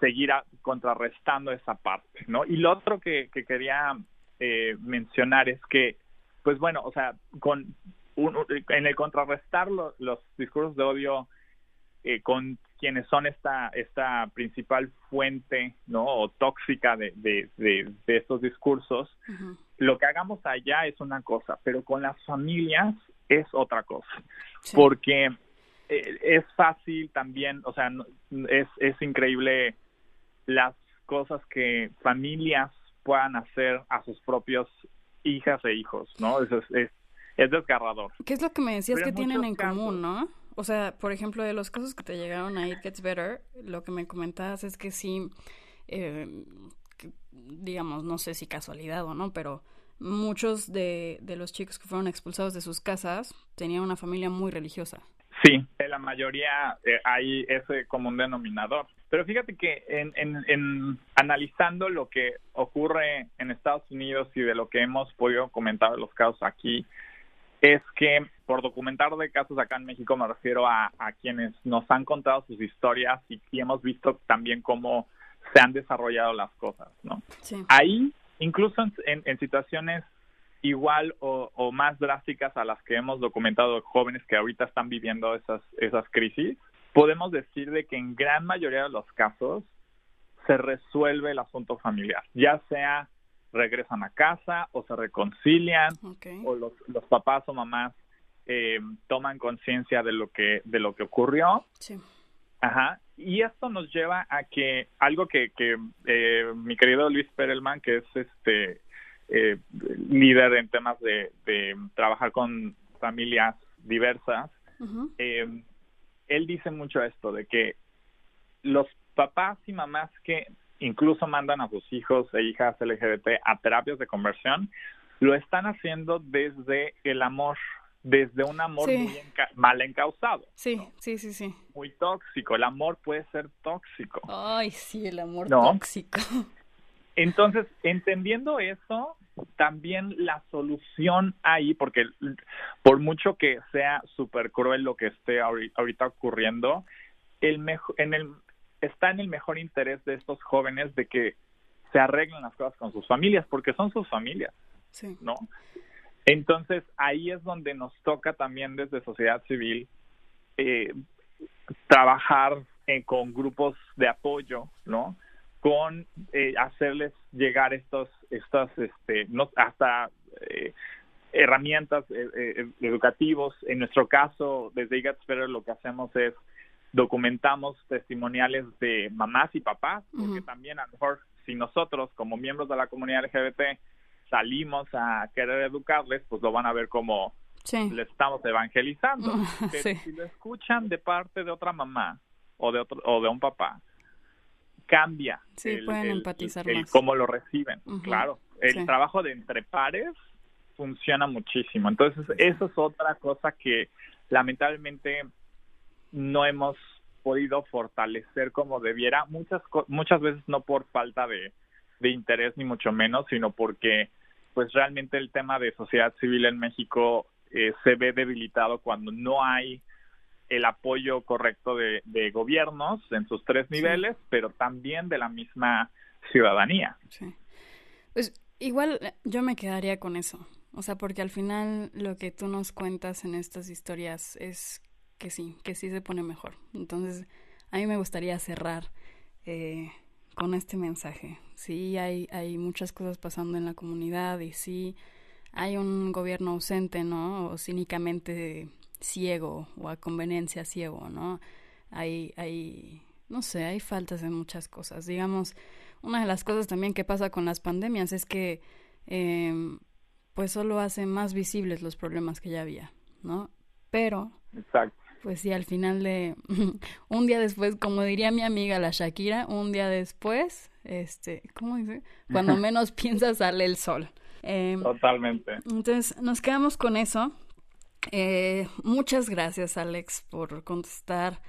seguir contrarrestando esa parte, ¿no? Y lo otro que, quería eh, mencionar es que, pues bueno, o sea, con en el contrarrestar los discursos de odio con quienes son esta, esta principal fuente ¿no? o tóxica de, de, estos discursos, lo que hagamos allá es una cosa, pero con las familias es otra cosa, porque eh, es fácil también, o sea, es, es increíble las cosas que familias puedan hacer a sus propios hijas e hijos, ¿no? Es, es, es desgarrador. ¿Qué es lo que me decías que tienen en común, no? O sea, por ejemplo, de los casos que te llegaron a It Gets Better, lo que me comentabas es que sí, eh, digamos, no sé si casualidad o no, pero muchos de, de los chicos que fueron expulsados de sus casas tenían una familia muy religiosa. Sí, en la mayoría eh, hay ese común denominador. Pero fíjate que en, en, en, analizando lo que ocurre en Estados Unidos y de lo que hemos podido comentar los casos aquí, es que por documentar de casos acá en México me refiero a, quienes nos han contado sus historias y, hemos visto también cómo se han desarrollado las cosas, ¿no? Ahí, incluso en, situaciones igual o, más drásticas a las que hemos documentado jóvenes que ahorita están viviendo esas, esas crisis, podemos decir de que en gran mayoría de los casos se resuelve el asunto familiar, ya sea regresan a casa o se reconcilian o los, los papás o mamás eh, toman conciencia de lo que de lo que ocurrió. Sí. ajá. Y esto nos lleva a que algo que, que eh, mi querido Luis Perelman que es este eh, líder en temas de, de, trabajar con familias diversas él dice mucho esto de que los papás y mamás que incluso mandan a sus hijos e hijas LGBT a terapias de conversión, lo están haciendo desde el amor, desde un amor muy mal encausado. Sí, sí, sí, sí. Muy tóxico. El amor puede ser tóxico. Ay, sí, el amor tóxico. Entonces, entendiendo eso, también la solución ahí, porque por mucho que sea súper cruel lo que esté ahorita ocurriendo, el mejor, en el está en el mejor interés de estos jóvenes de que se arreglen las cosas con sus familias, porque son sus familias, ¿no? Entonces ahí es donde nos toca también desde sociedad civil eh, trabajar eh, con grupos de apoyo, ¿no? Con eh, hacerles llegar estos, estas, este, no, hasta eh, herramientas eh, eh, educativos. En nuestro caso, desde IGATSPER lo que hacemos es documentamos testimoniales de mamás y papás, porque también a lo mejor si nosotros como miembros de la comunidad LGBT salimos a querer educarles, pues lo van a ver como Sí. le estamos evangelizando. (laughs) Pero Sí. si lo escuchan de parte de otra mamá o de otro o de un papá, cambia. Sí, pueden empatizar el más. cómo lo reciben. Claro, el trabajo de entre pares funciona muchísimo. Entonces, eso es otra cosa que lamentablemente no hemos podido fortalecer como debiera, muchas muchas veces no por falta de, de interés ni mucho menos, sino porque pues realmente el tema de sociedad civil en México eh, se ve debilitado cuando no hay el apoyo correcto de, de gobiernos en sus tres Sí. niveles, pero también de la misma ciudadanía. Sí. Pues igual eh, yo me quedaría con eso. O sea, porque al final lo que tú nos cuentas en estas historias es que sí, que sí se pone mejor. Entonces, a mí me gustaría cerrar eh, con este mensaje. Sí, hay, hay muchas cosas pasando en la comunidad y sí hay un gobierno ausente, ¿no? O cínicamente ciego o a conveniencia ciego, ¿no? Hay, hay, no sé, hay faltas en muchas cosas. Digamos, una de las cosas también que pasa con las pandemias es que eh, pues solo hace más visibles los problemas que ya había, ¿no? Pero, Exacto. Pues sí, al final de (laughs) un día después, como diría mi amiga la Shakira, un día después, este, ¿cómo dice? Cuando (laughs) menos piensas sale el sol. Eh, Totalmente. entonces, nos quedamos con eso. Eh, muchas gracias, Alex, por contestar.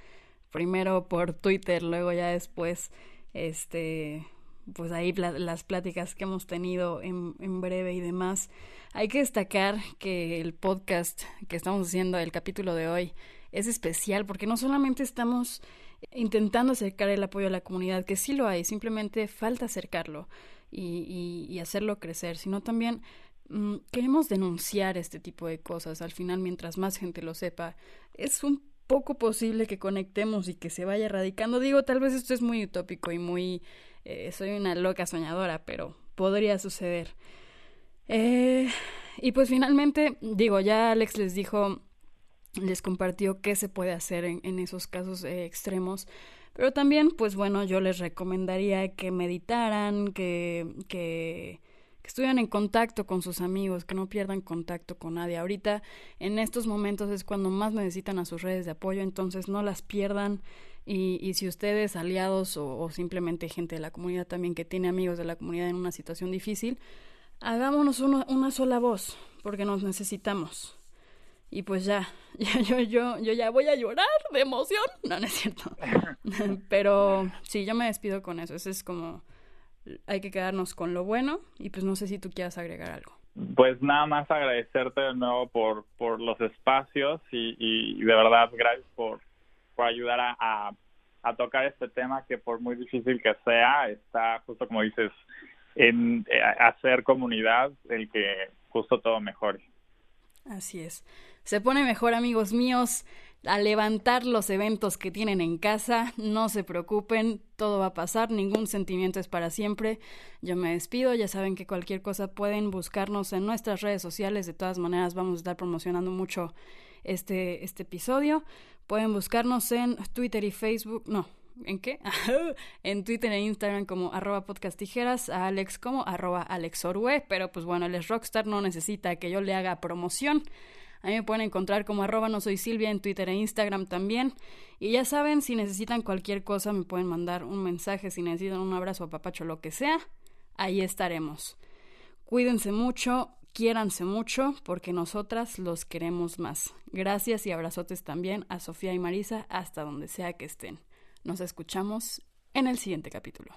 Primero por Twitter, luego ya después, este, pues ahí las pláticas que hemos tenido en, en breve y demás. Hay que destacar que el podcast que estamos haciendo, el capítulo de hoy, es especial porque no solamente estamos intentando acercar el apoyo a la comunidad, que sí lo hay, simplemente falta acercarlo y, y, hacerlo crecer, sino también mm, queremos denunciar este tipo de cosas. Al final, mientras más gente lo sepa, es un poco posible que conectemos y que se vaya erradicando. Digo, tal vez esto es muy utópico y muy... eh, soy una loca soñadora, pero podría suceder. Eh, y pues finalmente, digo, ya Alex les dijo, les compartió qué se puede hacer en, esos casos eh, extremos. Pero también, pues bueno, yo les recomendaría que meditaran, que, que, que estuvieran en contacto con sus amigos, que no pierdan contacto con nadie. Ahorita, en estos momentos es cuando más necesitan a sus redes de apoyo, entonces no las pierdan. Y, y si ustedes, aliados o, o simplemente gente de la comunidad también que tiene amigos de la comunidad en una situación difícil, hagámonos uno- una sola voz, porque nos necesitamos. Y pues ya, (laughs) ya yo, yo, yo ya voy a llorar de emoción. No, no es cierto. (laughs) Pero sí, yo me despido con eso. Eso es como, hay que quedarnos con lo bueno. Y pues no sé si tú quieras agregar algo. Pues nada más agradecerte de nuevo por, por los espacios y, y de verdad gracias por, por ayudar a, a, a tocar este tema que por muy difícil que sea, está justo como dices, en eh, hacer comunidad el que justo todo mejore. Así es. Se pone mejor, amigos míos, a levantar los eventos que tienen en casa. No se preocupen, todo va a pasar, ningún sentimiento es para siempre. Yo me despido, ya saben que cualquier cosa pueden buscarnos en nuestras redes sociales. De todas maneras, vamos a estar promocionando mucho este, este episodio. Pueden buscarnos en Twitter y Facebook. No, ¿En qué? (laughs) en Twitter e Instagram como arroba podcasttijeras, a Alex como arroba alexorue, pero pues bueno, es rockstar, no necesita que yo le haga promoción. A mí me pueden encontrar como arroba no soy Silvia en Twitter e Instagram también. Y ya saben, si necesitan cualquier cosa, me pueden mandar un mensaje, si necesitan un abrazo a papacho, lo que sea, ahí estaremos. Cuídense mucho, quiéranse mucho, porque nosotras los queremos más. Gracias y abrazotes también a Sofía y Marisa hasta donde sea que estén. Nos escuchamos en el siguiente capítulo.